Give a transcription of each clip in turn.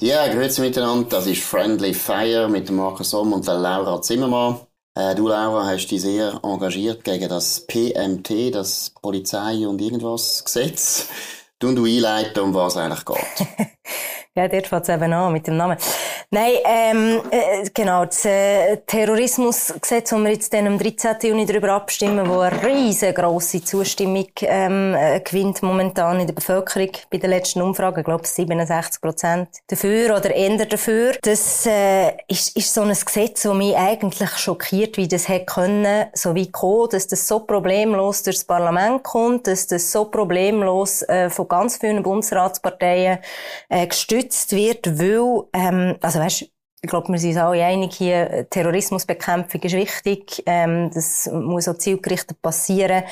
Ja, grüezi miteinander. Das ist Friendly Fire mit Markus Somm und der Laura Zimmermann. Äh, du, Laura, hast dich sehr engagiert gegen das PMT, das Polizei- und irgendwas Gesetz. Du und du einleiten, um was es eigentlich geht. ja, dort fängt es eben an mit dem Namen. Nein, ähm, äh, genau, das äh, Terrorismusgesetz, wo wir jetzt dann am 13. Juni darüber abstimmen, wo eine riesengroße Zustimmung ähm, äh, gewinnt momentan in der Bevölkerung bei den letzten Umfragen, ich glaube 67 Prozent dafür oder eher dafür. Das äh, ist, ist so ein Gesetz, das mich eigentlich schockiert, wie das hätte können, so wie kommen, dass das so problemlos durchs Parlament kommt, dass das so problemlos äh, von ganz vielen Bundesratsparteien äh, gestützt wird, weil ähm, also weißt, ich glaube, wir sind alle einig hier, Terrorismusbekämpfung ist wichtig, ähm, das muss auch zielgerichtet passieren.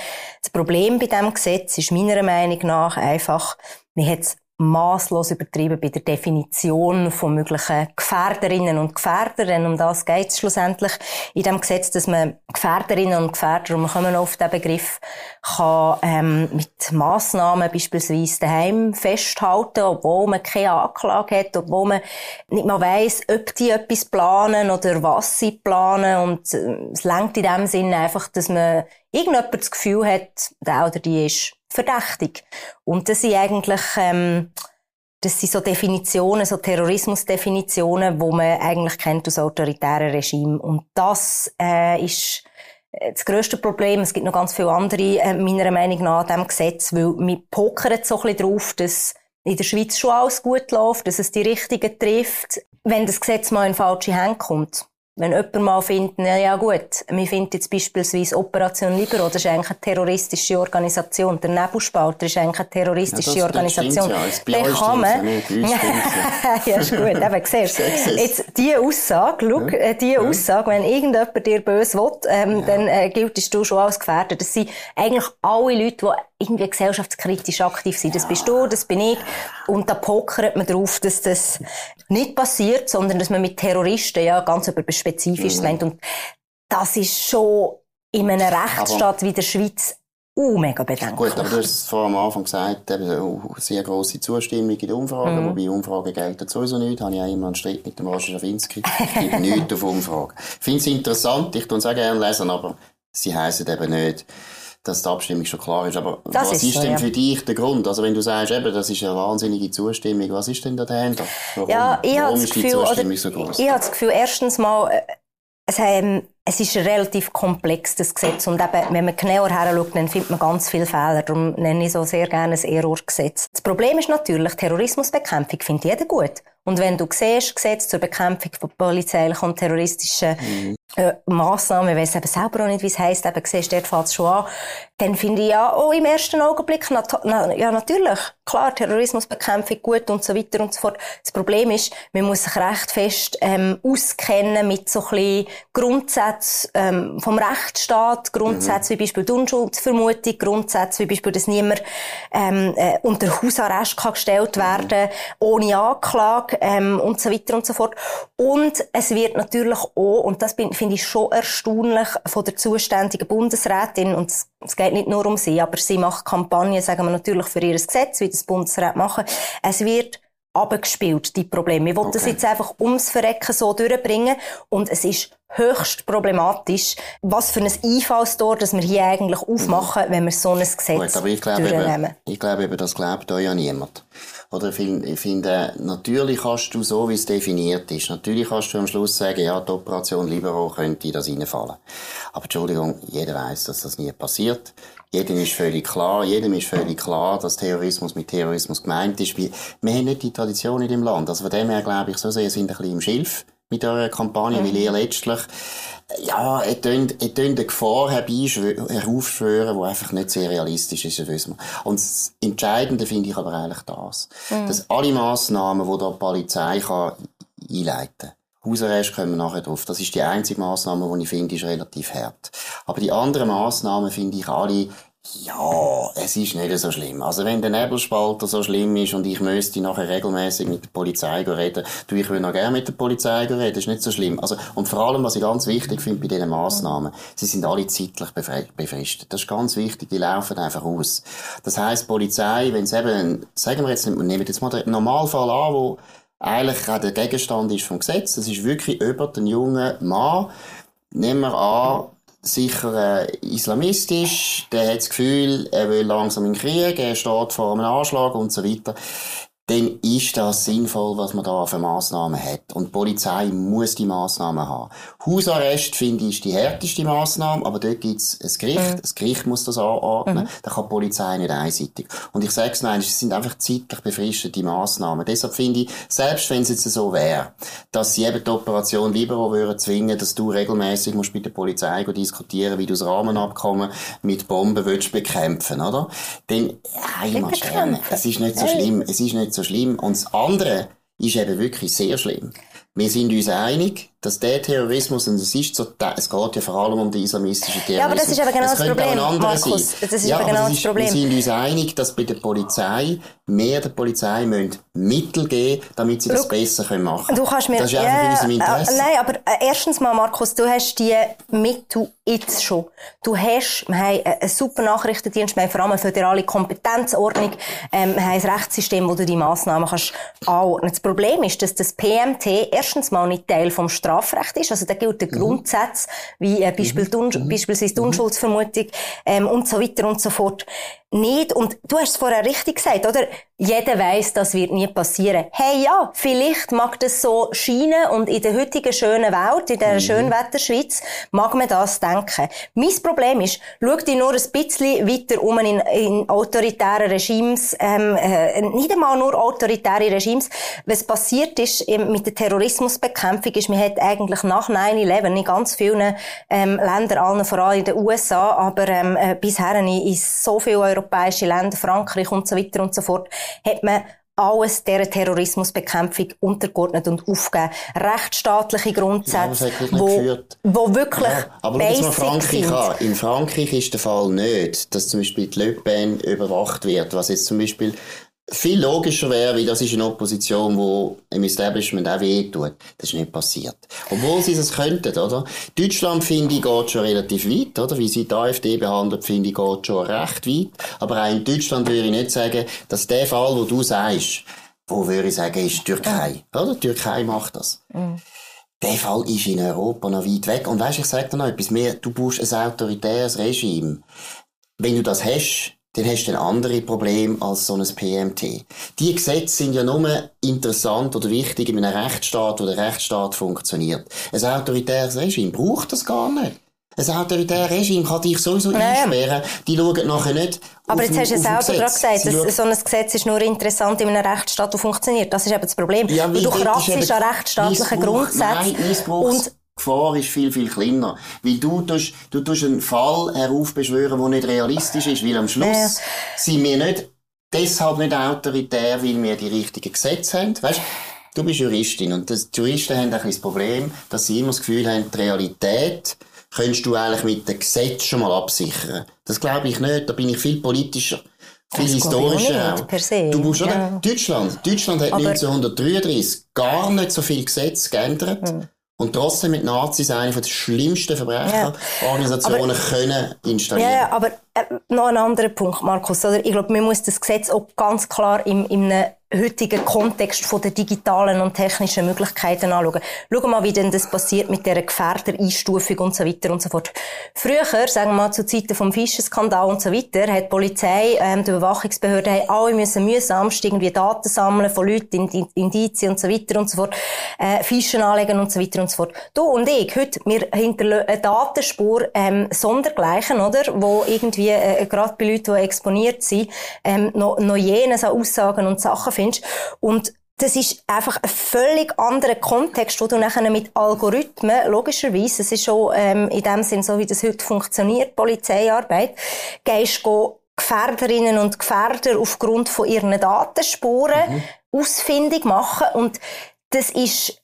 Das Problem bei diesem Gesetz ist meiner Meinung nach einfach, man hat maßlos übertrieben bei der Definition von möglichen Gefährderinnen und Gefährder, denn um das geht es schlussendlich in dem Gesetz, dass man Gefährderinnen und Gefährder, und wir kommen auf den Begriff, kann ähm, mit Massnahmen beispielsweise daheim festhalten, obwohl man keine Anklage hat, obwohl man nicht mal weiss, ob die etwas planen oder was sie planen. Und äh, es lenkt in dem Sinne einfach, dass man irgendjemand das Gefühl hat, der oder die ist verdächtig. Und das sind eigentlich, ähm, das sind so Definitionen, so Terrorismusdefinitionen, wo man eigentlich kennt aus autoritären Regimen. Und das äh, ist äh, das grösste Problem. Es gibt noch ganz viele andere, äh, meiner Meinung nach, an diesem Gesetz, weil wir pokern so ein bisschen drauf, dass in der Schweiz schon alles gut läuft, dass es die Richtigen trifft. Wenn das Gesetz mal in falsche Hände kommt, wenn jemand mal findet, na ja gut, wir finden jetzt beispielsweise Operation Libero, das ist eigentlich eine terroristische Organisation. Der Nebelspalter ist eigentlich eine terroristische ja, Organisation. Ja, Den kann man... ja, ist gut, eben, siehst Jetzt, diese Aussage, schau, ja. Äh, diese Aussage, wenn irgendjemand dir böse will, ähm, ja. dann äh, giltest du schon als Gefährder. Das sind eigentlich alle Leute, die irgendwie gesellschaftskritisch aktiv sind. Das bist du, das bin ich. Und da pokert man drauf, dass das nicht passiert, sondern dass man mit Terroristen ja ganz etwas Spezifisches mhm. meint. Und das ist schon in einem Rechtsstaat wie der Schweiz uh, mega bedenklich. Gut, aber du hast es vor am Anfang gesagt, eben, uh, sehr grosse Zustimmung in den Umfragen, mhm. wobei Umfragen gelten sowieso nicht. Habe ich auch immer einen Streit mit dem Roger Schawinski. Es gibt nichts auf Umfragen. Ich finde es interessant, ich tue es auch gerne lesen, aber sie heissen eben nicht, dass die Abstimmung schon klar ist. Aber das was ist, ist so, denn ja. für dich der Grund? Also wenn du sagst, eben, das ist eine wahnsinnige Zustimmung, was ist denn da dahinter? Warum, ja, ich warum ist die Gefühl, Zustimmung so groß? Ich habe das Gefühl, erstens mal, äh, es, ähm, es ist relativ komplex, das Gesetz. Und eben, wenn man genauer her schaut, dann findet man ganz viele Fehler. Darum nenne ich so sehr gerne ein Errorgesetz. Das Problem ist natürlich, Terrorismusbekämpfung findet jeder gut. Und wenn du siehst, Gesetz zur Bekämpfung von polizeilichen und terroristischen mhm. Äh, Massnahmen, weiss eben selber auch nicht, wie es heisst, eben siehst, dort fällt es schon an, dann finde ich ja auch im ersten Augenblick, na, na, ja natürlich, klar, Terrorismusbekämpfung gut und so weiter und so fort. Das Problem ist, man muss sich recht fest ähm, auskennen mit so ein bisschen Grundsätzen ähm, vom Rechtsstaat, Grundsätze mhm. wie Beispiel die Unschuldsvermutung, Grundsätze wie Beispiel, dass niemand ähm, äh, unter Hausarrest kann gestellt werden mhm. ohne Anklage ähm, und so weiter und so fort. Und es wird natürlich auch, und das finde ich schon erstaunlich, von der zuständigen Bundesrätin, und es geht nicht nur um sie, aber sie macht Kampagnen, sagen wir natürlich, für ihr Gesetz, wie das Bundesrat machen. Es wird abgespielt, die Probleme. Ich wollte okay. das jetzt einfach ums Verrecken so durchbringen und es ist höchst problematisch, was für ein Einfallstor, das wir hier eigentlich aufmachen, wenn wir so ein Gesetz Gut, aber ich glaube eben, ich glaube eben, das glaubt euch ja niemand. Oder ich finde, natürlich kannst du so, wie es definiert ist, natürlich kannst du am Schluss sagen, ja, die Operation Libero könnte das reinfallen. Aber Entschuldigung, jeder weiß, dass das nie passiert. Jedem ist völlig klar, jedem ist völlig klar, dass Terrorismus mit Terrorismus gemeint ist. Wir, wir haben nicht die Tradition in dem Land. Also von dem her glaube ich, so sehr sind ein bisschen im Schilf mit eurer Kampagne, mhm. weil ihr letztlich ja, er tönt, er tönt eine Gefahr heraufschwören, die einfach nicht sehr realistisch ist, das wissen wir. Und das Entscheidende finde ich aber eigentlich das, mhm. dass alle Massnahmen, die da die Polizei kann einleiten kann, Hausarrest kommen wir nachher drauf. Das ist die einzige Massnahme, die ich finde, ist relativ hart. Aber die anderen Massnahmen finde ich alle ja, es ist nicht so schlimm. Also wenn der Nebelspalter so schlimm ist und ich müsste nachher regelmäßig mit der Polizei reden, du, ich will noch gerne mit der Polizei reden, ist nicht so schlimm. Also, und vor allem, was ich ganz wichtig finde bei diesen Massnahmen, sie sind alle zeitlich befristet. Das ist ganz wichtig, die laufen einfach aus. Das heisst, Polizei, wenn es eben, sagen wir jetzt, nehmen wir jetzt mal den Normalfall an, wo eigentlich auch der Gegenstand ist vom Gesetz. Es ist wirklich über den jungen Mann, nehmen wir an, sicher äh, islamistisch, der hat das Gefühl, er will langsam in den Krieg, er steht vor einem Anschlag und so weiter dann ist das sinnvoll, was man da für Massnahmen hat. Und die Polizei muss die Massnahmen haben. Hausarrest, finde ich, ist die härteste Massnahme, aber dort gibt es ein Gericht. Mhm. Das Gericht muss das anordnen. Mhm. Da kann die Polizei nicht einseitig. Und ich sage es nein, es sind einfach zeitlich befristete Massnahmen. Deshalb finde ich, selbst wenn es jetzt so wäre, dass sie eben die Operation Libero würden zwingen, dass du regelmäßig musst bei der Polizei diskutieren, wie du das Rahmenabkommen mit Bomben willst bekämpfen, oder? Dann, ja, ich mag gerne. Es ist nicht so schlimm. Es ist nicht so schlimm. Und das andere ist eben wirklich sehr schlimm. Wir sind uns einig, dass der Terrorismus, und es ist so, es geht ja vor allem um den islamistischen Terrorismus. Ja, aber das ist aber genau das, das Problem, Markus. Das ist ja, aber genau das, ist, Problem. Wir sind uns einig, dass bei der Polizei, mehr der Polizei müssen Mittel geben, damit sie das Look, besser machen können. Du kannst mir, das ist einfach ja, in unserem äh, Interesse. nein, aber äh, erstens mal, Markus, du hast die Mittel jetzt schon. Du hast, wir haben einen super Nachrichtendienst, wir haben vor allem eine föderale Kompetenzordnung, ähm, wir haben ein Rechtssystem, wo du die Massnahmen kannst anordnen. Das Problem ist, dass das PMT erstens mal nicht Teil vom Straf Strafrecht ist. Also da gilt der mhm. Grundsatz, wie äh, Beispiel, mhm. beispielsweise die mhm. Unschuldsvermutung ähm, und so weiter und so fort nicht. Und du hast es vorher richtig gesagt, oder? Jeder weiß, das wird nie passieren. Hey, ja, vielleicht mag das so scheinen und in der heutigen schönen Welt, in der mhm. schönen Wetterschweiz, mag man das denken. Mein Problem ist, schau dich nur ein bisschen weiter um in, in autoritären Regimes, ähm, äh, nicht einmal nur autoritäre Regimes. Was passiert ist mit der Terrorismusbekämpfung, ist, man hat eigentlich nach 9-11 in ganz vielen ähm, Ländern, allen vor allem in den USA, aber ähm, äh, bisher in so vielen europäische Länder, Frankreich und so weiter und so fort, hat man alles dieser Terrorismusbekämpfung untergeordnet und aufgegeben. Rechtsstaatliche Grundsätze, ja, wo, wo wirklich ja, aber basic Frankreich an. In Frankreich ist der Fall nicht, dass zum Beispiel die Le Pen überwacht wird, was jetzt zum Beispiel viel logischer wäre, wie das ist eine Opposition, wo im Establishment auch weh tut. Das ist nicht passiert. Obwohl sie es könnten, oder? Deutschland, finde ich, geht schon relativ weit, oder? Wie sie die AfD behandelt, finde ich, geht schon recht weit. Aber auch in Deutschland würde ich nicht sagen, dass der Fall, wo du sagst, wo würde ich sagen, ist die Türkei. Oder? Die Türkei macht das. Mhm. Der Fall ist in Europa noch weit weg. Und weißt, ich sage dir noch etwas mehr. Du brauchst ein autoritäres Regime. Wenn du das hast, dann hast du ein andere Problem als so ein PMT. Die Gesetze sind ja nur interessant oder wichtig in einem Rechtsstaat, wo der Rechtsstaat funktioniert. Ein autoritäres Regime braucht das gar nicht. Ein autoritäres Regime kann dich sowieso naja. einsperren. Die schauen nachher nicht. Aber jetzt hast du es selber gerade gesagt, dass so ein Gesetz ist nur interessant in einem Rechtsstaat, der funktioniert. Das ist eben das Problem. Ja, du kratzt an rechtsstaatlichen Grundsätzen. Und Gefahr ist viel, viel kleiner. Weil du tust, du tust einen Fall heraufbeschwören, der nicht realistisch ist, weil am Schluss sind wir nicht, deshalb nicht autoritär, weil wir die richtigen Gesetze haben. Weißt, du bist Juristin und das, die Juristen haben ein das Problem, dass sie immer das Gefühl haben, die Realität könntest du eigentlich mit dem Gesetz schon mal absichern. Das glaube ich nicht, da bin ich viel politischer viel historischer auch. Du musst? Ja. Deutschland. Deutschland hat Aber 1933 gar nicht so viel Gesetze geändert. Hm. Und trotzdem mit Nazis eine der schlimmsten Verbrecherorganisationen ja. können installieren. Ja, aber äh, noch ein anderer Punkt, Markus. Oder? Ich glaube, man muss das Gesetz auch ganz klar in, in einem heutigen Kontext von der digitalen und technischen Möglichkeiten anschauen. Schauen mal, wie denn das passiert mit der Gefährdereinstufung und so weiter und so fort. Früher, sagen wir mal zu Zeiten vom Fischenskandal und so weiter, hat die Polizei, ähm, die Überwachungsbehörden, haben alle müssen mühsamst irgendwie Daten sammeln von Leuten, Indizien und so weiter und so fort, äh, Fischen anlegen und so weiter und so fort. Du und ich, heute, wir hinterlassen eine Datenspur, ähm, sondergleichen, oder? Wo irgendwie, äh, gerade bei Leuten, die exponiert sind, ähm, noch, noch jenes Aussagen und Sachen finden findest. Und das ist einfach ein völlig anderer Kontext, wo du nachher mit Algorithmen, logischerweise, es ist schon ähm, in dem Sinn, so wie das heute funktioniert, Polizeiarbeit, gehst go Gefährderinnen und Gefährder aufgrund von ihren Datenspuren mhm. ausfindig machen und das ist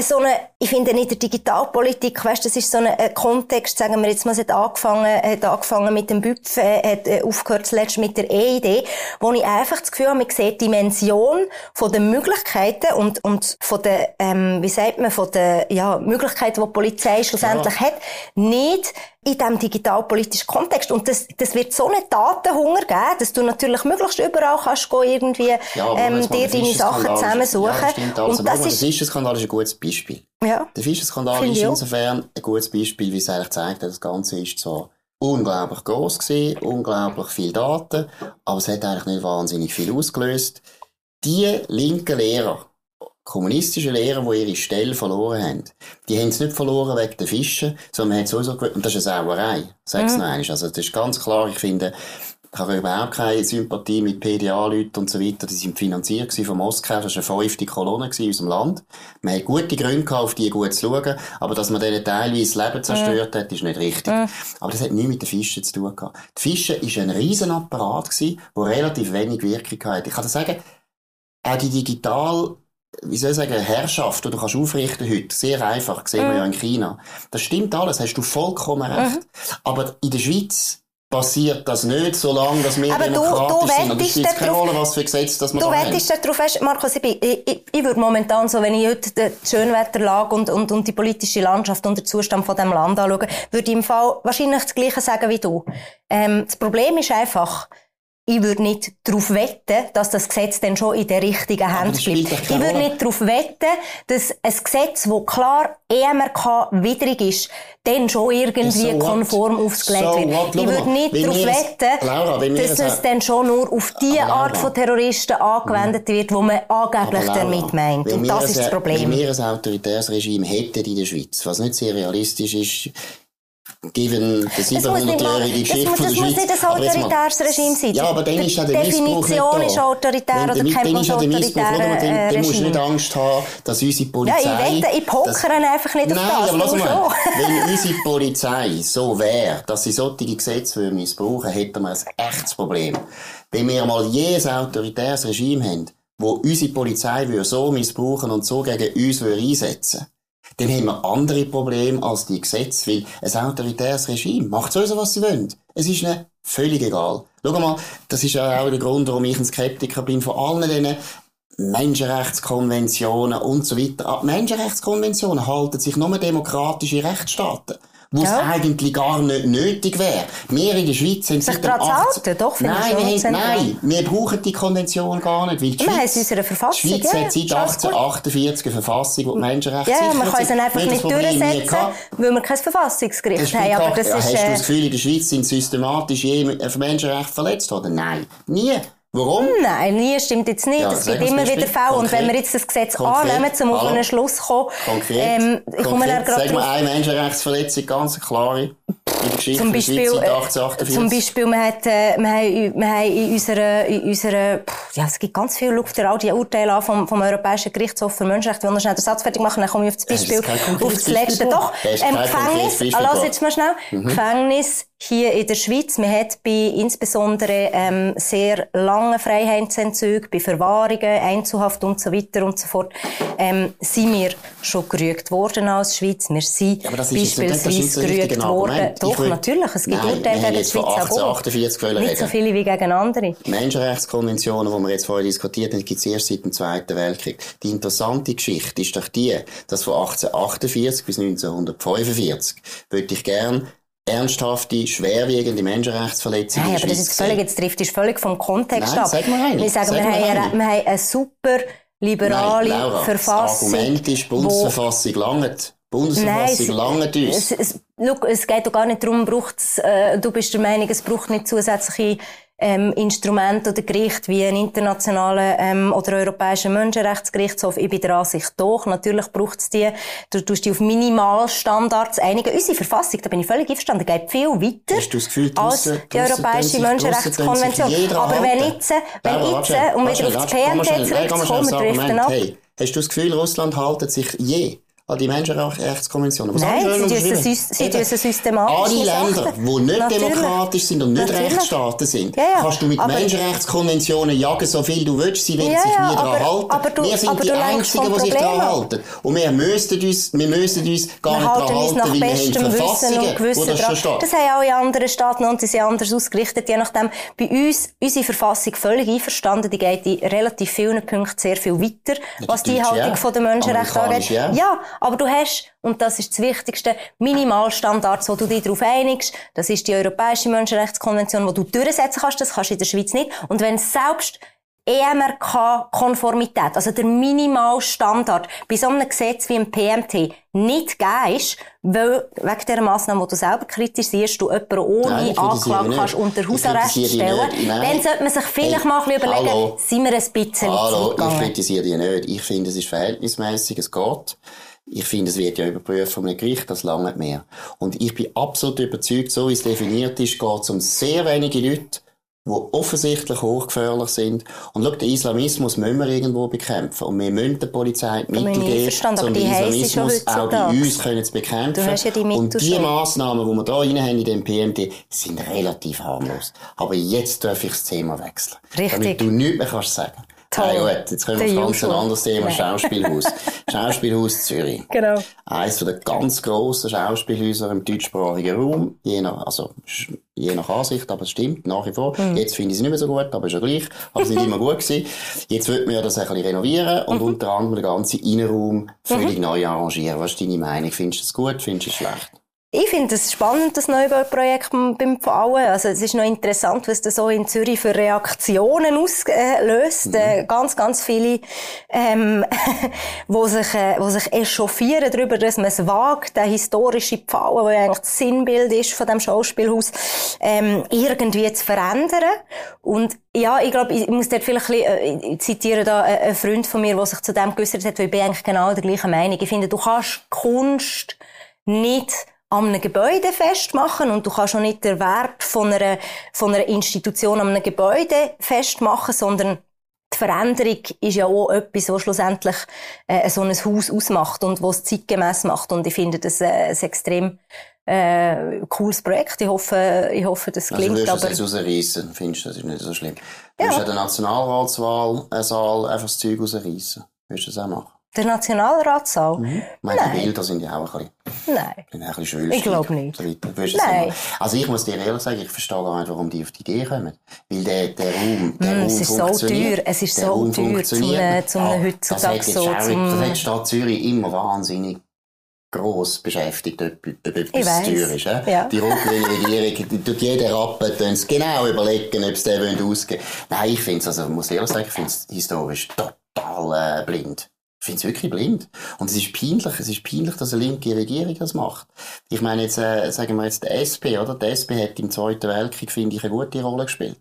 so eine, ich finde in der Digitalpolitik, weißt, das ist so ein Kontext, sagen wir jetzt mal, es hat angefangen, hat angefangen mit dem BÜPF, hat äh, aufgehört zuletzt mit der EID, wo ich einfach das Gefühl habe, man sieht die Dimension von den Möglichkeiten und, und von der, ähm, wie sagt man, von den, ja, Möglichkeiten, die die Polizei schlussendlich ja. hat, nicht in diesem digitalpolitischen Kontext. Und das, das wird so einen Datenhunger geben, dass du natürlich möglichst überall kannst gehen, irgendwie, Ja, ähm, mal, dir deine Sachen ist- zusammensuchen. Ja, stimmt, also, und das der ist, Fischerskandal ist ein gutes Beispiel. Ja. Der Fischerskandal ist ich insofern ein gutes Beispiel, wie es eigentlich zeigt, das Ganze ist zwar unglaublich groß gewesen, unglaublich viel Daten, aber es hat eigentlich nicht wahnsinnig viel ausgelöst. Die linken Lehrer, kommunistische Lehrer, die ihre Stelle verloren haben, die haben es nicht verloren wegen der Fischen, sondern man hat sowieso, gew- und das ist eine Sauerei, sag's Mhm. noch einmal. Also, das ist ganz klar, ich finde, ich habe überhaupt keine Sympathie mit PDA-Leuten und so weiter. Die sind finanziert von Moskau. Das war eine fünfte Kolonne in unserem Land. Man hat gute Gründe gehabt, auf die gut zu schauen. Aber dass man denen teilweise das Leben zerstört hat, ist nicht richtig. Aber das hat nichts mit den Fischen zu tun gehabt. Die Fische ist ein Riesenapparat der relativ wenig Wirkung hatte. Ich kann dir sagen, auch die digital, wie soll ich sagen, Herrschaft, die du kannst aufrichten heute, sehr einfach, sehen wir ja in China. Das stimmt alles, hast du vollkommen recht. Aber in der Schweiz passiert das nicht, solange dass wir Aber du- demokratisch du sind. Und es wettest spielt keine darauf- Rolle, was für Gesetze das wir Du da wettest darauf fest, Markus, ich, bin, ich, ich, ich würde momentan so, wenn ich heute die Schönwetterlage und, und, und die politische Landschaft und den Zustand von dem Land anschaue, würde ich im Fall wahrscheinlich das Gleiche sagen wie du. Ähm, das Problem ist einfach, ich würde nicht darauf wetten, dass das Gesetz dann schon in der richtigen Hand bleibt. Ich würde nicht darauf wetten, dass ein Gesetz, das klar EMRK widrig ist, dann schon irgendwie So what? konform aufgelegt So wird. what? Ich würde nicht darauf wetten, Laura, dass es- dann schon nur auf die Art von Terroristen angewendet wird, wo man angeblich Laura, damit meint. Und das ist das Problem. Wenn wir ein autoritäres Regime hätten in der Schweiz, was nicht sehr realistisch ist, given nicht mal, 700-jährige es Geschichte der es muss nicht ein autoritäres Regime sein. Ja, aber dann ist ja der Missbrauch nicht Definition da. ist autoritär oder kennt dann ist ja der Missbrauch, autoritäre Dann, dann musst du nicht. Angst haben, dass unsere Ja, Polizei... ich wette, ich das- pokere einfach nicht auf Nein, das. aber lass mal, wenn unsere Polizei so wäre, dass sie solche Gesetze missbrauchen, hätten wir ein echtes Problem. Wenn wir mal je ein autoritäres Regime haben, wo unsere Polizei würde so missbrauchen und so gegen uns würde einsetzen dann haben wir andere Probleme als die Gesetze, weil ein autoritäres Regime macht sowieso, was sie wollen. Es ist ihnen völlig egal. Schau mal, das ist ja auch der Grund, warum ich ein Skeptiker bin von allen diesen Menschenrechtskonventionen und so weiter. Die Menschenrechtskonventionen halten sich nur demokratische Rechtsstaaten. Wo es Ja. eigentlich gar nicht nötig wäre. Wir in der Schweiz haben Sich seit dem daran zu 18 halten, doch, finde ich nein, wir haben, nein, wir brauchen die Konvention gar nicht, weil die Wir Schweiz, die Schweiz ja, hat seit ist alles gut. 1848 eine Verfassung, die die Menschenrechte Ja, man kann es dann einfach nicht durchsetzen, weil wir kein Verfassungsgericht haben. Aber das ja, ist, hast du äh, das Gefühl, in der Schweiz sind systematisch je ein Menschenrecht verletzt worden? Nein. Nie. Warum? Nein, nie stimmt jetzt nicht. Ja, es gibt immer wieder Fälle. Und wenn wir jetzt das Gesetz Konkret. annehmen, um auf einen Schluss zu kommen, Konkret. ähm, ich komme dann gerade Sag mal drauf. eine Menschenrechtsverletzung, ganz klare. In der Geschichte Zum Beispiel, äh, 1848. zum Beispiel, wir, hat, äh, wir, haben, wir haben in unserer, in unserer, ja, es gibt ganz viel, dir all die Urteile an vom, vom Europäischen Gerichtshof für Menschenrechte. Will noch schnell den Satz fertig machen, dann komme ich auf das Beispiel, auf das letzte doch. Ähm, Gefängnis, lass jetzt mal schnell. Mhm. Gefängnis hier in der Schweiz. Man hat bei insbesondere, ähm, sehr langen Freiheitsentzügen, bei Verwahrungen, Einzelhaft und so weiter und so fort, ähm, sind wir schon gerügt worden als Schweiz. Wir sind Ja, aber das ist beispielsweise gerügt worden. Argument. Doch, will- natürlich. Es gibt Urteile gegen die Schweiz auch. 1848 wollen Nicht so viele wie gegen andere. Die Menschenrechtskonventionen, die wir jetzt vorher diskutiert haben, gibt es erst seit dem Zweiten Weltkrieg. Die interessante Geschichte ist doch die, dass von 1848 bis 1945 würde ich gern ernsthafte, schwerwiegende Menschenrechtsverletzungen Nein, in aber das ist völlig, jetzt trifft es völlig vom Kontext Nein, ab. sag mal eine. Wir sagen, Sag wir haben, wir haben eine super liberale Nein, Laura, Verfassung. Das Argument ist, die Bundesverfassung langt. Bundesverfassung es, langt uns. es, es, look, es geht doch gar nicht darum, braucht's, äh, du bist der Meinung, es braucht nicht zusätzliche ähm, Instrumente oder Gericht wie ein internationaler ähm, oder europäischer Menschenrechtsgerichtshof. Ich bin der Ansicht doch. Natürlich braucht es die. Du tust dich auf Minimalstandards einigen. Unsere Verfassung, da bin ich völlig einverstanden, geht viel weiter Hast du das Gefühl, als draussen- die Europäische Menschenrechtskonvention. Aber wenn jetzt, wenn jetzt, um warte, wieder auf das schnell zurückzukommen, driften Argument. ab. Hey, hast du das Gefühl, Russland haltet sich je an die Menschenrechtskonvention? Was Nein, sie tun es sie es systematisch Alle. Länder, die nicht Natürlich. demokratisch sind und nicht Natürlich. Rechtsstaaten sind, Ja, ja. kannst du mit Aber- Menschenrechtskonventionen jagen, so viel du willst, sie werden Ja, sich nie daran halten. aber du- wir sind die Einzigen, die sich daran halten. Und wir müssen uns, wir müssen uns gar Wir nicht daran halten, nach weil wir bestem haben Wissen Verfassungen, und Gewissen das schon steht. Das haben alle anderen Staaten und die sind anders ausgerichtet, je nachdem. Bei uns, unsere Verfassung völlig einverstanden, die geht in relativ vielen Punkten sehr viel weiter, was die Haltung ja. von der Menschenrechte angeht. Ja. Aber du hast, und das ist das Wichtigste, Minimalstandards, wo du dich darauf einigst. Das ist die Europäische Menschenrechtskonvention, wo du durchsetzen kannst. Das kannst du in der Schweiz nicht. Und wenn selbst EMRK-Konformität, also der Minimalstandard, bei so einem Gesetz wie im PMT nicht ist, weil wegen dieser Massnahme, die du selber kritisierst, du jemanden ohne Nein, Anklage kannst unter Hausarrest stellen, dann sollte man sich vielleicht hey, mal ein bisschen überlegen, hallo. sind wir ein bisschen Hallo, ich kritisiere die nicht. Ich finde, es ist verhältnismäßig, es geht. Ich finde, es wird ja überprüft von einem Gericht, das lange mehr. Und ich bin absolut überzeugt, so wie es definiert ist, geht es um sehr wenige Leute, die offensichtlich hochgefährlich sind. Und schau, den Islamismus müssen wir irgendwo bekämpfen. Und wir müssen der Polizei die Mittel geben, um den Islamismus auch bei uns können zu bekämpfen. Ja die und die Massnahmen, die wir da rein haben in dem PMT, sind relativ harmlos. Aber jetzt darf ich das Thema wechseln. Richtig. Damit du nichts mehr kannst sagen. Toll. Ah, gut, jetzt kommen wir auf ganz ein anderes Thema, Schauspielhaus. Schauspielhaus Zürich. Genau. Eines der ganz grossen Schauspielhäuser im deutschsprachigen Raum. Je nach, also, je nach Ansicht, aber es stimmt, nach wie vor. Mhm. Jetzt finde ich es nicht mehr so gut, aber ist ja gleich. Aber es ist nicht immer gut gewesen. Jetzt wird man ja das ein bisschen renovieren und mhm. unter anderem den ganzen Innenraum völlig mhm. neu arrangieren. Was ist deine Meinung? Findest du es gut? Findest du es schlecht? Ich finde es spannend, das Neubauprojekt beim Pfauen. Also, es ist noch interessant, was das so in Zürich für Reaktionen auslöst. Mhm. Äh, ganz, ganz viele, ähm, wo sich, äh, wo sich echauffieren darüber, dass man es wagt, der historische Pfauen, der eigentlich das Sinnbild ist von dem Schauspielhaus, ähm, irgendwie zu verändern. Und ja, ich glaube, ich muss dort vielleicht ein bisschen, äh, ich zitiere da einen Freund von mir, der sich zu dem geäußert hat, weil ich bin eigentlich genau der gleichen Meinung. Ich finde, du kannst Kunst nicht an einem Gebäude festmachen und du kannst auch nicht den Wert von einer, von einer Institution an einem Gebäude festmachen, sondern die Veränderung ist ja auch etwas, was schlussendlich äh, so ein Haus ausmacht und was es zeitgemäß macht. Und ich finde das äh, ein extrem äh, cooles Projekt. Ich hoffe, ich hoffe, das gelingt. Also du wirst es rausreißen, findest du, das ist nicht so schlimm. Du ja. wirst ja der Nationalratswahl ein Saal einfach das Zeug rausreißen. Willst du das auch machen? Der Nationalratssaal? Mhm. Meine Nein. Bilder sind ja auch ein bisschen, Nein. ein bisschen schwül. Ich glaube nicht. So Nein. Also ich muss dir ehrlich sagen, ich verstehe gar nicht, warum die auf die Idee kommen. Weil der, der Raum, der mm, Raum es ist so teuer, es ist so Raum teuer, zum, zum ja, heutzutage so. Das hat die Stadt Zürich immer wahnsinnig gross beschäftigt, ob, ob etwas teuer ist. Äh? Ja. Die rot-grüne Regierung, die tut jeden Rappen die genau überlegen, ob sie den ausgeben wollen. Nein, ich finde es, also, muss ehrlich sagen, ich finde es historisch total äh, blind. Ich finde es wirklich blind. Und es ist peinlich, es ist peinlich, dass eine linke Regierung das macht. Ich meine jetzt, äh, sagen wir jetzt der SP, oder? Der SP hat im Zweiten Weltkrieg, finde ich, eine gute Rolle gespielt.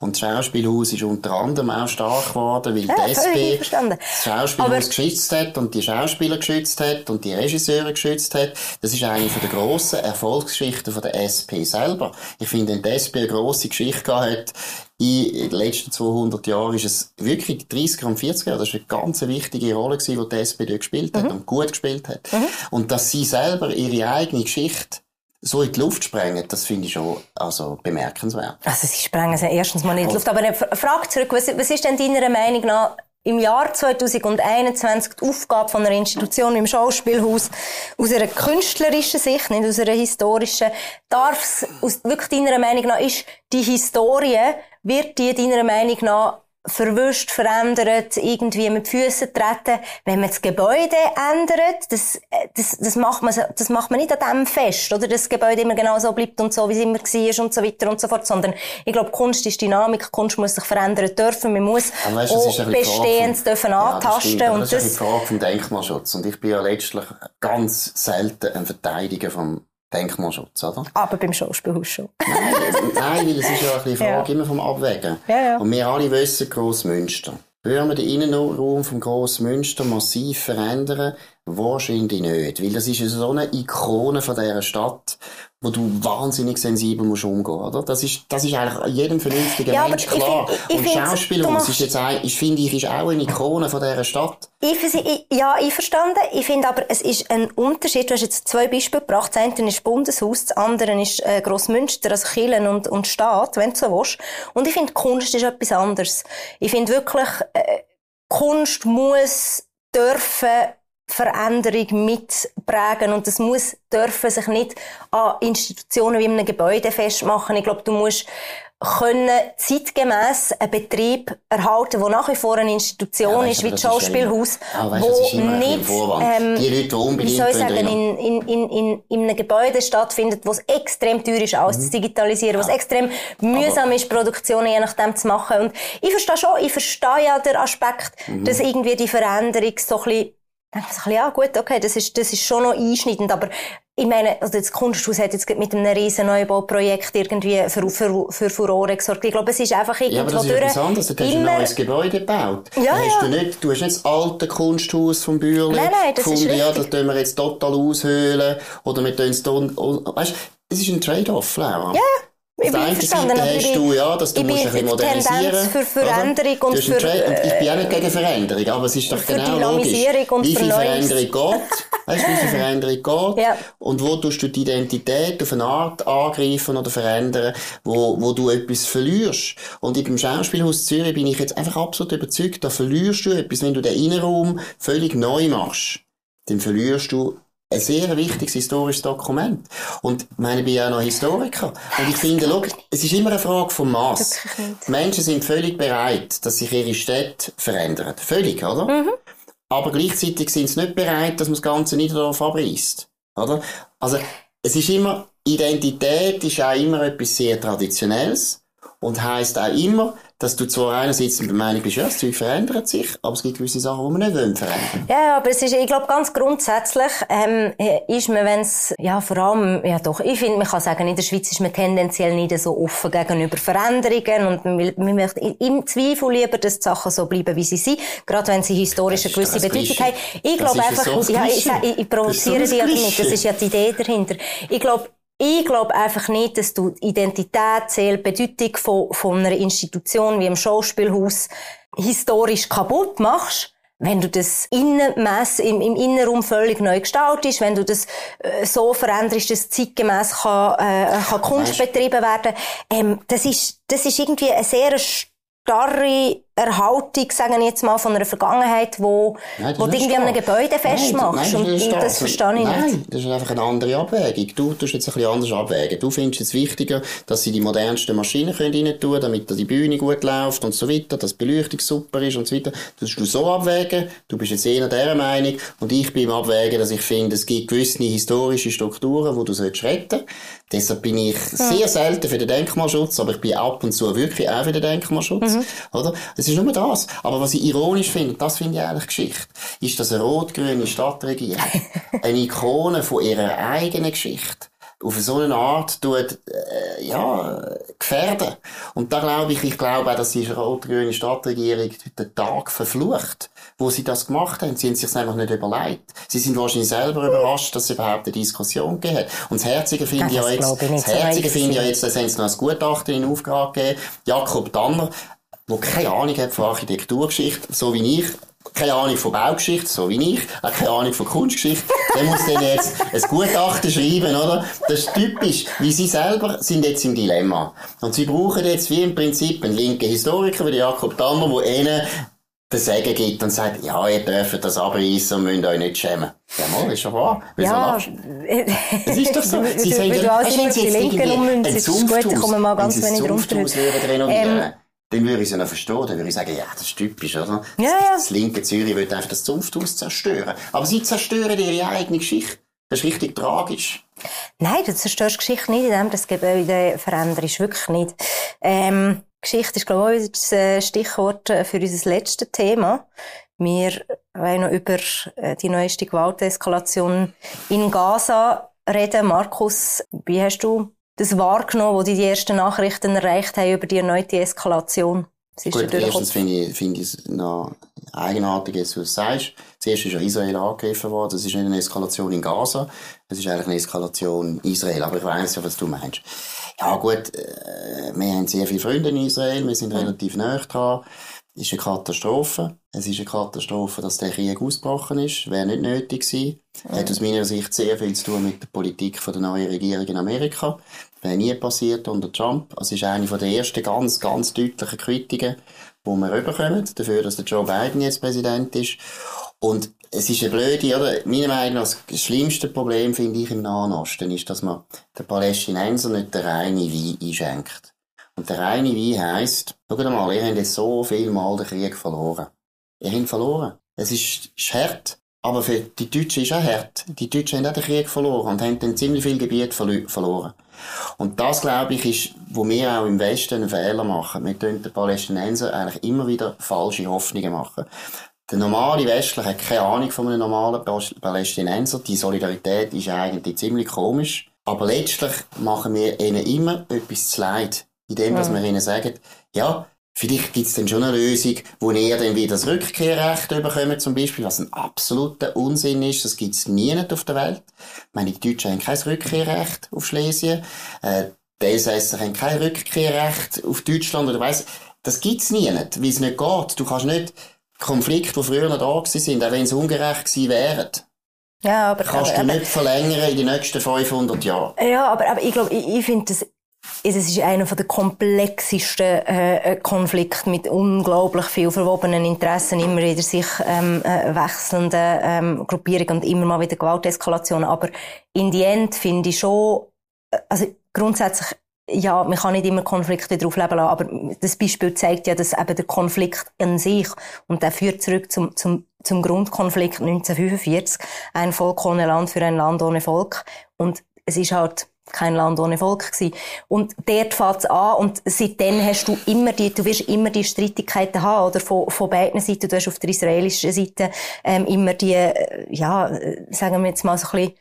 Und das Schauspielhaus ist unter anderem auch stark geworden, weil ja, die SP das Schauspielhaus Aber geschützt hat und die Schauspieler geschützt hat und die Regisseure geschützt hat. Das ist eine von der grossen Erfolgsgeschichten von der SP selber. Ich finde, wenn die SP eine grosse Geschichte gehabt hat, in den letzten 200 Jahren ist es wirklich 30er und 40er Jahre, das war eine ganz wichtige Rolle gewesen, die die SPD gespielt hat mhm. und gut gespielt hat. Mhm. Und dass sie selber ihre eigene Geschichte so in die Luft sprengen, das finde ich schon also bemerkenswert. Also sie sprengen sie erstens mal nicht in die Luft. Aber eine Frage zurück, was, was ist denn deiner Meinung nach im Jahr 2021 die Aufgabe von einer Institution im Schauspielhaus aus einer künstlerischen Sicht, nicht aus einer historischen, darf es, aus wirklich deiner Meinung nach, ist die Historie, wird die deiner Meinung nach verwischt, verändert, irgendwie mit Füßen treten. Wenn man das Gebäude ändert, das, das, das, macht man, das macht man nicht an dem fest, oder? Dass das Gebäude immer genau so bleibt und so, wie es immer war und so weiter und so fort, sondern ich glaube, Kunst ist Dynamik, Kunst muss sich verändern dürfen, man muss weißt, auch Bestehendes dürfen ja, antasten. Das, und das ist eine Frage vom Denkmalschutz und ich bin ja letztlich ganz selten ein Verteidiger vom Denkmalschutz, oder? Aber beim Schauspielhaus schon. nein, nein, weil es ist ja ein bisschen Frage ja. immer vom Abwägen. Ja, ja. Und wir alle wissen, Grossmünster. Würden wir den Innenraum vom Grossmünster massiv verändern? Wahrscheinlich nicht. Weil das ist so eine Ikone von dieser Stadt, wo du wahnsinnig sensibel musst umgehen, oder? Das ist, das ist eigentlich jedem vernünftigen ja, Mensch klar. Ich find, ich und Schauspielhaus ist jetzt ein, ich finde ich, ist auch eine Ikone von dieser Stadt. Ich, ja, ich verstanden. Ich finde aber, es ist ein Unterschied. Du hast jetzt zwei Beispiele gebracht. Das eine ist Bundeshaus, das andere ist äh, Grossmünster, also Kirchen und, und Staat, wenn du so willst. Und ich finde, Kunst ist etwas anderes. Ich finde wirklich, äh, Kunst muss dürfen Veränderung mitprägen und das muss dürfen sich nicht an Institutionen wie einem Gebäude festmachen. Ich glaube, du musst können zeitgemäß einen Betrieb erhalten, der nach wie vor eine Institution ja, weißt, ist, wie das Schauspielhaus, ja, weißt, wo nicht, ähm, die Leute, die unbedingt wie soll ich sagen, in, in, in, in, in einem Gebäude stattfindet, wo es extrem teuer ist, alles mhm. zu digitalisieren, ja. wo es extrem mühsam Aber ist, Produktionen je nachdem zu machen. Und ich verstehe schon, ich verstehe ja den Aspekt, mhm. dass irgendwie die Veränderung so ein bisschen denke ich so, ja gut, okay, das ist, das ist schon noch einschneidend, aber ich meine, also das Kunsthaus hat jetzt mit einem riesen Neubauprojekt irgendwie für, für, für Furore gesorgt. Ich glaube, es ist einfach irgendwo ja, aber das ist etwas anderes. Du hast ein neues Gebäude gebaut. Ja, hast ja. Du, nicht, du hast nicht das alte Kunsthaus vom Bürli nein, nein, das gefunden, ist ja, das tun wir jetzt total aushöhlen, oder wir tun es, weißt, es ist ein Trade-off, Laura. Ja. Ich bin einverstanden, hast du, ja, dass du musst ein bisschen modernisieren. für Veränderung und für... Und ich bin auch nicht gegen Veränderung, aber es ist doch genau logisch. wie viel Veränderung geht. Weißt du, wie viel Veränderung geht? Ja. Und wo tust du die Identität auf eine Art angreifen oder verändern, wo, wo du etwas verlierst. Und im Schauspielhaus Zürich bin ich jetzt einfach absolut überzeugt, da verlierst du etwas, wenn du den Innenraum völlig neu machst. Dann verlierst du ein sehr wichtiges historisches Dokument. Und ich meine, ich bin ja noch Historiker. Und ich finde, schau, es ist immer eine Frage vom Maß. Menschen sind völlig bereit, dass sich ihre Städte verändern. Völlig, oder? Mhm. Aber gleichzeitig sind sie nicht bereit, dass man das ganze Niederdorf abreißt. Oder? Also, es ist immer, Identität ist auch immer etwas sehr Traditionelles und heisst auch immer, dass du zwar einerseits der Meinung bist, ja, das Zeug verändert sich, aber es gibt gewisse Sachen, die man nicht wollen verändern Ja, aber es ist, ich glaube, ganz grundsätzlich ähm, ist man, wenn es, ja, vor allem, ja doch, ich finde, man kann sagen, in der Schweiz ist man tendenziell nicht so offen gegenüber Veränderungen und man, will, man möchte im Zweifel lieber, dass die Sachen so bleiben, wie sie sind, gerade wenn sie historisch eine gewisse Bedeutung haben. Ich glaube einfach, so ja, ich, ich, ich provoziere sie ja nicht, das ist ja die Idee dahinter. Ich glaube, ich glaube einfach nicht, dass du die Identität, die Bedeutung von, von einer Institution wie einem Schauspielhaus historisch kaputt machst, wenn du das Innenmess, im, im Innenraum völlig neu gestaltest, wenn du das äh, so veränderst, dass zeitgemäß kann, äh, kann Kunst betrieben werden, ähm, das ist, das ist irgendwie eine sehr starre Erhaltung, sagen wir jetzt mal, von einer Vergangenheit, wo, nein, wo du irgendwie an einem Gebäude festmachst. Nein, das, und, und das verstehe ich nein, nicht. Nein, das ist einfach eine andere Abwägung. Du tust jetzt ein bisschen anders abwägen. Du findest es wichtiger, dass sie die modernsten Maschinen rein tun können, damit die Bühne gut läuft und so weiter, dass die Beleuchtung super ist und so weiter. Das tust du so abwägen. Du bist jetzt eher dieser Meinung. Und ich bin im Abwägen, dass ich finde, es gibt gewisse historische Strukturen, die du sollst retten Deshalb bin ich hm. sehr selten für den Denkmalschutz, aber ich bin ab und zu wirklich auch für den Denkmalschutz. Mhm. Oder? Es ist nur das. Aber was ich ironisch finde, das finde ich eigentlich Geschichte, ist, dass eine rot-grüne Stadtregierung eine Ikone von ihrer eigenen Geschichte auf so eine Art tut, äh, ja, gefährden. Und da glaube ich, ich glaube auch, dass die rot-grüne Stadtregierung den Tag verflucht, wo sie das gemacht haben. Sie haben sich einfach nicht überlegt. Sie sind wahrscheinlich selber überrascht, dass es überhaupt eine Diskussion gegeben hat. Und das Herzige finde ich ja jetzt, das Herzige finde ich ja jetzt, dass haben sie noch ein Gutachten in Auftrag gegeben, Jakob Danner, der keine Ahnung hat von Architekturgeschichte, so wie ich, keine Ahnung von Baugeschichte, so wie ich, auch keine Ahnung von Kunstgeschichte, der muss dann jetzt ein Gutachten schreiben, oder? Das ist typisch, wie sie selber sind jetzt im Dilemma. Und sie brauchen jetzt wie im Prinzip einen linken Historiker wie Jakob Tanner, der ihnen den Segen gibt und sagt, ja, ihr dürft das abreißen und müsst euch nicht schämen. Ja, mal, ist doch wahr. Wieso ja, es ist doch so. Sie sind ja, wenn sie jetzt irgendwie ein Sumpfhaus, wenn sie ein Sumpfhaus renovieren, ähm, dann würde ich es ja noch verstehen. Dann würde ich sagen, ja, das ist typisch, oder? Ja, ja. Das linke Zürich will einfach das Zunfthaus zerstören. Aber sie zerstören ihre eigene Geschichte. Das ist richtig tragisch. Nein, du zerstörst Geschichte nicht, indem das Gebäude veränderst. Wirklich nicht. Ähm, Geschichte ist, glaube ich, das äh, Stichwort äh, für unser letztes Thema. Wir wollen noch über äh, die neueste Gewalteskalation in Gaza reden. Markus, wie hast du das wahrgenommen, wo die, die ersten Nachrichten erreicht haben über die erneute Eskalation? Gut, erstens finde ich, finde ich es noch eigenartig, was du sagst. Zuerst ist ja Israel angegriffen worden. Das ist nicht eine Eskalation in Gaza. Es ist eigentlich eine Eskalation in Israel. Aber ich weiss ja, was du meinst. Ja, gut, äh, wir haben sehr viele Freunde in Israel. Wir sind relativ nah dran. Es ist eine Katastrophe. Es ist eine Katastrophe, dass der Krieg ausgebrochen ist. Wäre nicht nötig gewesen. Mhm. Hat aus meiner Sicht sehr viel zu tun mit der Politik von der neuen Regierung in Amerika. Wäre nie passiert unter Trump. Es ist eine der ersten ganz, ganz deutlichen Kritiken, die wir rüberkommen, dafür, dass der Joe Biden jetzt Präsident ist. Und es ist eine blöde, oder? Meiner Meinung nach, das schlimmste Problem, finde ich, im Nahen Osten, ist, dass man den Palästinensern nicht den reinen Wein einschenkt. Und der reine Wein heisst, schaut mal, ihr habt jetzt so viel Mal den Krieg verloren. Ihr habt verloren. Es ist, ist hart. Aber für die Deutschen ist auch hart. Die Deutschen haben auch den Krieg verloren und haben dann ziemlich viel Gebiet verloren. Und das, glaube ich, ist, wo wir auch im Westen einen Fehler machen. Wir tun den Palästinensern eigentlich immer wieder falsche Hoffnungen machen. Der normale Westler hat keine Ahnung von einem normalen Palästinenser. Die Solidarität ist eigentlich ziemlich komisch. Aber letztlich machen wir ihnen immer etwas zu leid. In dem, dass mhm. wir ihnen sagen, ja, Vielleicht gibt's dann schon eine Lösung, wo ihr dann wieder das Rückkehrrecht bekommt, zum Beispiel, was ein absoluter Unsinn ist. Das gibt's nie nicht auf der Welt. Ich meine, die Deutschen haben kein Rückkehrrecht auf Schlesien. Äh, die Elsässer haben kein Rückkehrrecht auf Deutschland oder weiss. Das gibt's nie nicht, weil es nicht geht. Du kannst nicht Konflikte, die früher noch da sind, auch wenn sie ungerecht gewesen wären, ja, aber, kannst aber, du nicht verlängern in die nächsten 500 Jahren. Ja, aber, aber ich glaube, ich, ich finde das es ist einer der komplexesten äh, äh, Konflikte mit unglaublich viel verwobenen Interessen, immer wieder sich ähm, äh, wechselnden ähm, Gruppierungen und immer mal wieder Gewalteskalationen. Aber in die End finde ich schon, äh, also grundsätzlich ja, man kann nicht immer Konflikte drauf leben lassen, aber das Beispiel zeigt ja, dass eben der Konflikt an sich, und der führt zurück zum, zum, zum Grundkonflikt 1945, ein Volk ohne Land für ein Land ohne Volk. Und es ist halt kein Land ohne Volk gewesen. Und dort fängt's an und seitdem hast du immer die, du wirst immer die Streitigkeiten haben, oder von, von beiden Seiten. Du hast auf der israelischen Seite ähm, immer die, äh, ja, sagen wir jetzt mal so ein bisschen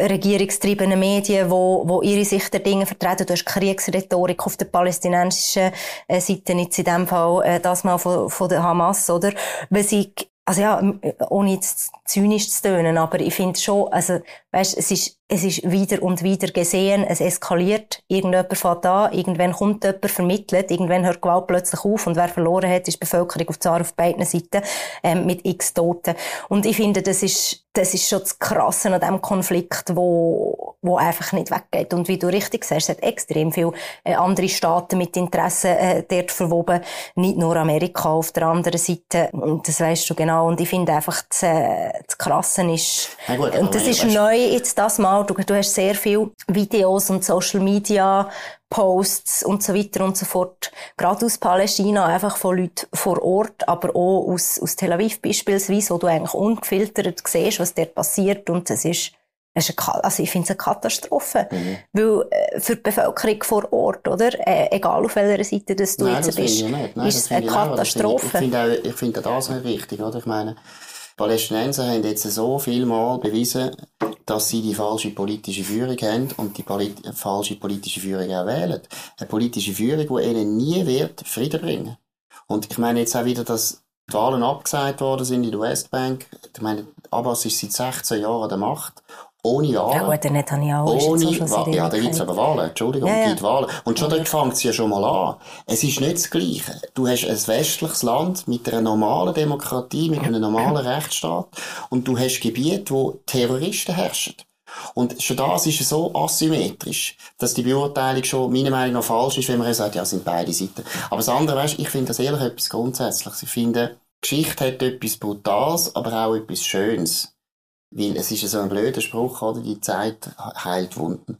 regierungstriebene Medien, wo, wo ihre Sicht der Dinge vertreten. Du hast Kriegsrhetorik auf der palästinensischen äh, Seite, jetzt in dem Fall äh, das mal von, von der Hamas, oder? Weil sie also ja, ohne jetzt zynisch zu tönen, aber ich finde schon, also, weißt, es ist, es ist wieder und wieder gesehen, es eskaliert, irgendjemand fährt an, irgendwann kommt jemand vermittelt, irgendwann hört Gewalt plötzlich auf und wer verloren hat, ist die Bevölkerung auf, Zar auf beiden Seiten, ähm, mit x Toten. Und ich finde, das ist, das ist schon das Krasse an diesem Konflikt, wo, wo einfach nicht weggeht. Und wie du richtig sagst, es hat extrem viele äh, andere Staaten mit Interessen äh, dort verwoben, nicht nur Amerika auf der anderen Seite. Und das weißt du genau. Und ich finde einfach, das, äh, das Krasse ist, gut, und das ist neu jetzt das Mal, du, du hast sehr viele Videos und Social Media Posts und so weiter und so fort. Gerade aus Palästina, einfach von Leuten vor Ort, aber auch aus, aus Tel Aviv beispielsweise, wo du eigentlich ungefiltert siehst, was dort passiert und es ist, es ist eine, also ich finde es eine Katastrophe. Mhm. Weil äh, für die Bevölkerung vor Ort, oder? Äh, egal auf welcher Seite das du Nein, jetzt das bist, Nein, ist es eine Katastrophe. Ich finde ich finde das nicht richtig, oder? Ich meine, Palästinenser haben jetzt so viel Mal bewiesen, dass sie die falsche politische Führung haben und die polit falsche politische Führung auch wählen. Eine politische Führung, die ihnen nie wird Frieden bringen. Und ich meine jetzt auch wieder, dass die Wahlen abgesagt worden sind in der Westbank. Ich meine, Abbas ist seit 16 Jahren an der Macht ohne Wahlen. Ja gut, der Netanyahu ohne ist jetzt Wahlen. Ja, da gibt's aber Wahlen, Entschuldigung, ja, ja. gibt Wahlen. Und schon ja. dort fängt es ja schon mal an. Es ist nicht das Gleiche. Du hast ein westliches Land mit einer normalen Demokratie, mit einem normalen Rechtsstaat und du hast Gebiete, wo Terroristen herrschen. Und schon das ist so asymmetrisch, dass die Beurteilung schon meiner Meinung nach falsch ist, wenn man sagt, ja, sind beide Seiten. Aber das andere, weißt, ich finde das ehrlich etwas Grundsätzliches. Ich finde, Geschichte hat etwas Brutales, aber auch etwas Schönes. Weil es ist ja so ein blöder Spruch, oder? Die Zeit heilt Wunden.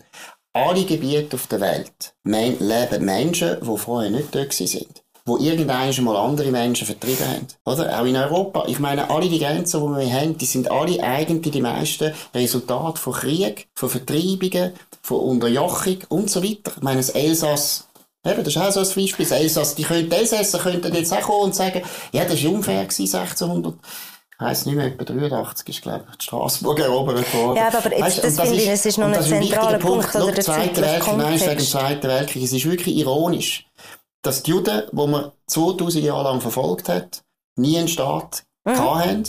Alle Gebiete auf der Welt leben Menschen, die vorher nicht dort sind. Wo irgendwann mal andere Menschen vertrieben haben. Oder? Auch in Europa. Ich meine, alle die Grenzen, die wir haben, die sind alle eigentlich die meisten Resultate von Krieg, von Vertreibungen, von Unterjochung und so weiter. Ich meine, das Elsass Eben, das ist auch so ein Beispiel. Das Elsass, die, könnten, die Elsässer könnten jetzt auch kommen und sagen, ja, das war unfair 1600 heisst nicht mehr, etwa 83 ist, glaube ich, die Straßburg erobert worden. Ja, aber jetzt, weißt, das, das finde ich, es ist noch ein zentraler Punkt, Punkt oder der Zweite Weltkrieg, nein, ich sage Zweiten Weltkrieg, es ist wirklich ironisch, dass die Juden, die man 2000 Jahre lang verfolgt hat, nie einen Staat mhm. hatten,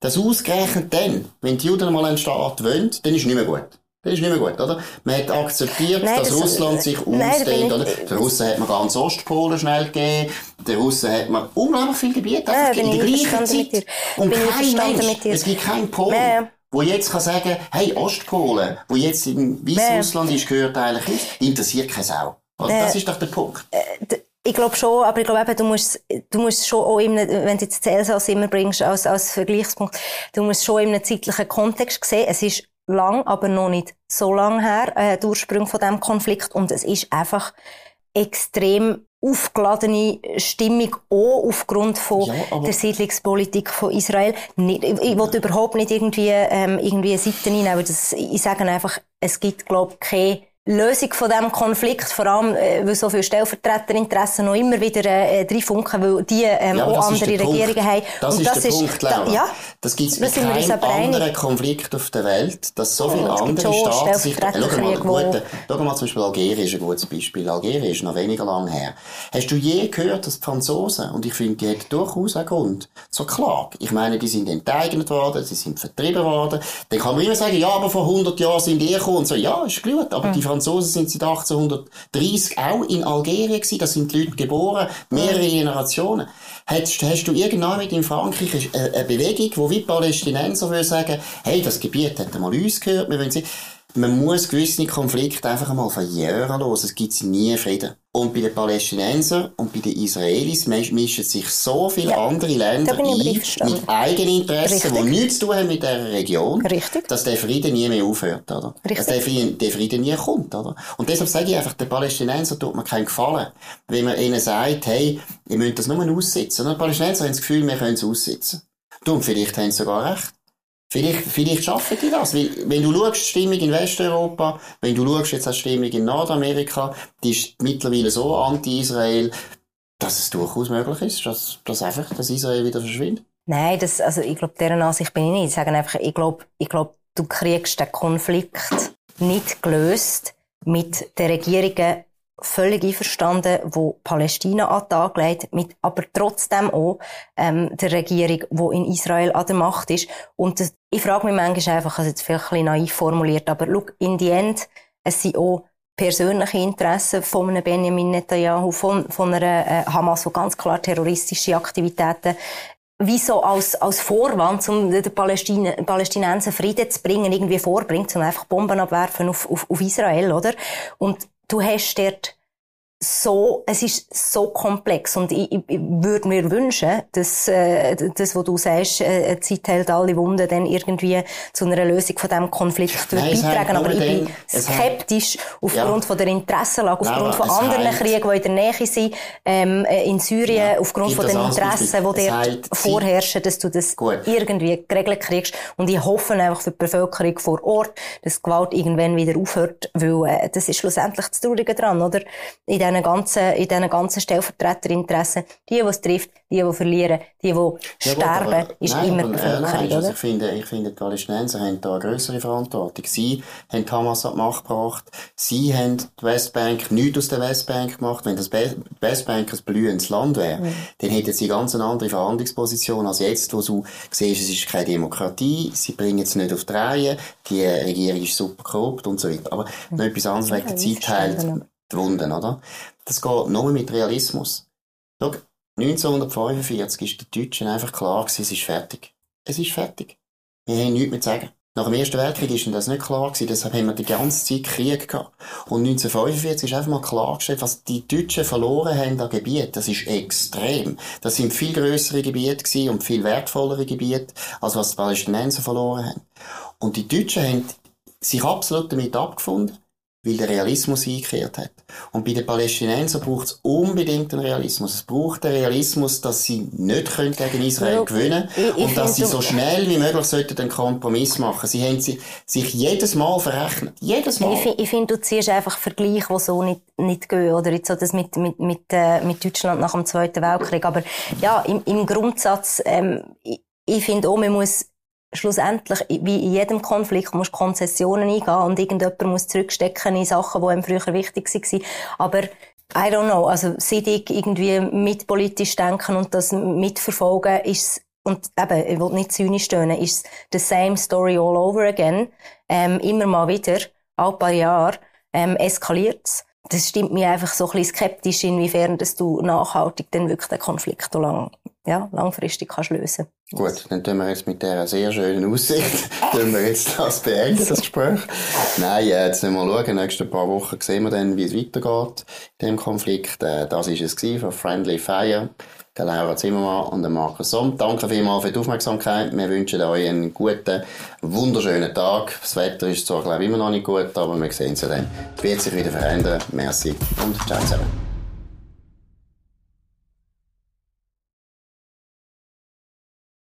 dass ausgerechnet dann, wenn die Juden mal einen Staat wollen, dann ist es nicht mehr gut. Das ist nicht mehr gut, oder? Man hat akzeptiert, nein, dass das, Russland sich ausdehnt, oder? Den Russen hat man ganz Ostpolen schnell gegeben. Den Russen hat man unglaublich viel Gebiet ja, in der gleichen Zeit. Und bin kein Mensch, es gibt keinen Polen, ja. wo jetzt kann sagen, hey, Ostpolen, wo jetzt in Weißrussland ist, gehört eigentlich ist, interessiert keine Sau. Also, das ist doch der Punkt. Äh, ich glaube schon, aber ich glaube eben, du musst, du musst schon auch in einem, wenn du jetzt das Elsass immer bringst als, als Vergleichspunkt, du musst schon in einem zeitlichen Kontext sehen, es ist lang, aber noch nicht so lang her, äh, der Ursprung von diesem Konflikt. Und es ist einfach extrem aufgeladene Stimmung auch aufgrund von ja, der Siedlungspolitik von Israel. Nicht, ich, ich will überhaupt nicht irgendwie, ähm, irgendwie Seiten hinnehmen, das, ich sage einfach, es gibt, glaube ich, keine Lösung von diesem Konflikt, vor allem, äh, weil so viele Stellvertreterinteressen noch immer wieder äh, reinfunken, weil die ähm, ja, auch andere Regierungen haben. Das und ist das der ist, Punkt, Laura. Da, ja, das gibt es bei keinem anderen Konflikt auf der Welt, dass so viele ja, andere Staaten sich... Äh, schau, mal, gut, schau mal zum Beispiel Algerien ist ein gutes Beispiel. Algerien ist noch weniger lang her. Hast du je gehört, dass die Franzosen, und ich finde, die hätten durchaus einen Grund zur Klage. Ich meine, die sind enteignet worden, sie sind vertrieben worden. Dann kann man immer sagen, ja, aber vor 100 Jahren sind die gekommen und so. Ja, ist gut, aber mhm. die Franzosen sind seit 1830 auch in Algerien gewesen. Da sind die Leute geboren, mehrere Generationen. Hast, hast du irgendwann mit in Frankreich eine, eine Bewegung, wo wie Palästinenser würden sagen, hey, das Gebiet hat mal uns gehört, wir wollen sie man muss gewisse Konflikte einfach einmal verjähren lassen. Es gibt nie Frieden. Und bei den Palästinensern und bei den Israelis mischen sich so viele ja, andere Länder ein, mit eigenen Interessen, die nichts zu tun haben mit dieser Region, Richtig. dass der Frieden nie mehr aufhört, oder? Richtig. Dass der Frieden, der Frieden nie kommt, oder? Und deshalb sage ich einfach, den Palästinensern tut mir keinen Gefallen, wenn man ihnen sagt, hey, ihr müsst das nur aussitzen. Und die Palästinenser haben das Gefühl, wir können es aussitzen. Und vielleicht haben sie sogar recht. Vielleicht, vielleicht schaffen die das. Weil, wenn du schaust, die Stimmung in Westeuropa, wenn du schaust jetzt die Stimmung in Nordamerika, die ist mittlerweile so anti-Israel, dass es durchaus möglich ist, dass, dass einfach das Israel wieder verschwindet. Nein, das, also ich glaube, deren Ansicht bin ich nicht. Ich sage einfach, ich glaube, ich glaube, du kriegst den Konflikt nicht gelöst mit den Regierungen völlig einverstanden, wo Palästina an den Tag legt, mit aber trotzdem auch ähm, der Regierung, wo in Israel an der Macht ist. Und das, ich frage mich manchmal einfach, also jetzt vielleicht ein naiv formuliert, aber look, in die End, es sind auch persönliche Interessen von einem Benjamin Netanyahu, von, von einer äh, Hamas, wo ganz klar terroristische Aktivitäten wie so als, als Vorwand, um den Palästin Palästinenser Frieden zu bringen, irgendwie vorbringt, um einfach Bomben abwerfen auf, auf, auf Israel, oder? Und du hast dort so, es ist so komplex und ich, ich, ich würde mir wünschen, dass äh, das, was du sagst, äh, Zeit hält alle Wunden, dann irgendwie zu einer Lösung von diesem Konflikt Nein, beitragen. Aber ich bin skeptisch aufgrund ja. von der Interessenlage, aufgrund Nein, von anderen heilt. Kriegen, die in der Nähe sind, ähm, äh, in Syrien, ja. aufgrund von den Interessen, die dort vorherrschen, dass du das Gut. irgendwie geregelt kriegst. Und ich hoffe einfach für die Bevölkerung vor Ort, dass die Gewalt irgendwann wieder aufhört, weil äh, das ist schlussendlich das Traurige dran, oder? In diesen ganzen, in diesen ganzen Stellvertreterinteressen, die, die es trifft, die, die verlieren, die, die ja, sterben, aber, ist nein, immer die Bevölkerung, äh, also ich finde, ich finde, die Palästinenser haben da eine grössere Verantwortung. Sie haben Hamas an die Macht gebracht. Sie haben die Westbank nichts aus der Westbank gemacht. Wenn das Be Westbank ein blühendes Land wäre, mhm. dann hätten sie ganz eine andere Verhandlungsposition als jetzt, wo du siehst, es ist keine Demokratie, sie bringen es nicht auf die Reihe, die Regierung ist super korrupt und so weiter. Aber mhm. noch etwas anderes wegen der Zeit heilt die Wunden, oder? Das geht nur mit Realismus. Schau, 1945 ist den Deutschen einfach klar gewesen, es ist fertig. Es ist fertig. Wir haben nichts mehr zu sagen. Nach dem Ersten Weltkrieg ist das nicht klar gewesen, deshalb haben wir die ganze Zeit Krieg gehabt. Und 1945 ist einfach mal klargestellt, was die Deutschen verloren haben an Gebiet. Das ist extrem. Das sind viel größere Gebiete gewesen und viel wertvollere Gebiete, als was die Palästinenser verloren haben. Und die Deutschen haben sich absolut damit abgefunden weil der Realismus eingekehrt hat. Und bei den Palästinensern braucht es unbedingt einen Realismus. Es braucht den Realismus, dass sie nicht können gegen Israel ja, gewinnen können und dass sie so schnell wie möglich sollten einen Kompromiss machen. Sie haben sich, sich jedes Mal verrechnet. Jedes Mal. Ich, ich finde, du ziehst einfach Vergleiche, die so nicht, nicht gehen. Oder jetzt so das mit, mit, mit, äh, mit Deutschland nach dem Zweiten Weltkrieg. Aber ja, im, im Grundsatz, ähm, ich, ich finde auch, man muss schlussendlich, wie in jedem Konflikt, musst Konzessionen eingehen und irgendjemand muss zurückstecken in Sachen, die ihm früher wichtig waren. Aber I don't know, also seit ich irgendwie mitpolitisch denken und das mitverfolgen, ist und eben, ich will nicht zynisch stöhnen, ist the same story all over again, ähm, immer mal wieder, all paar Jahre, ähm, eskaliert's. Das stimmt mir einfach so ein bisschen skeptisch, inwiefern dass du nachhaltig dann wirklich den Konflikt lang, ja, langfristig kannst lösen Gut, dann tun wir jetzt mit dieser sehr schönen Aussicht, tun wir jetzt das beenden, das Gespräch. Nein, äh, jetzt müssen wir schauen, in den nächsten paar Wochen sehen wir dann, wie es weitergeht, in dem Konflikt. Äh, das war es von Friendly Fire, der Laura Zimmermann und der Markus Somm. Danke vielmals für die Aufmerksamkeit. Wir wünschen euch einen guten, wunderschönen Tag. Das Wetter ist zwar, glaube ich, immer noch nicht gut, aber wir sehen es ja dann. Es wird sich wieder verändern. Merci und ciao zusammen.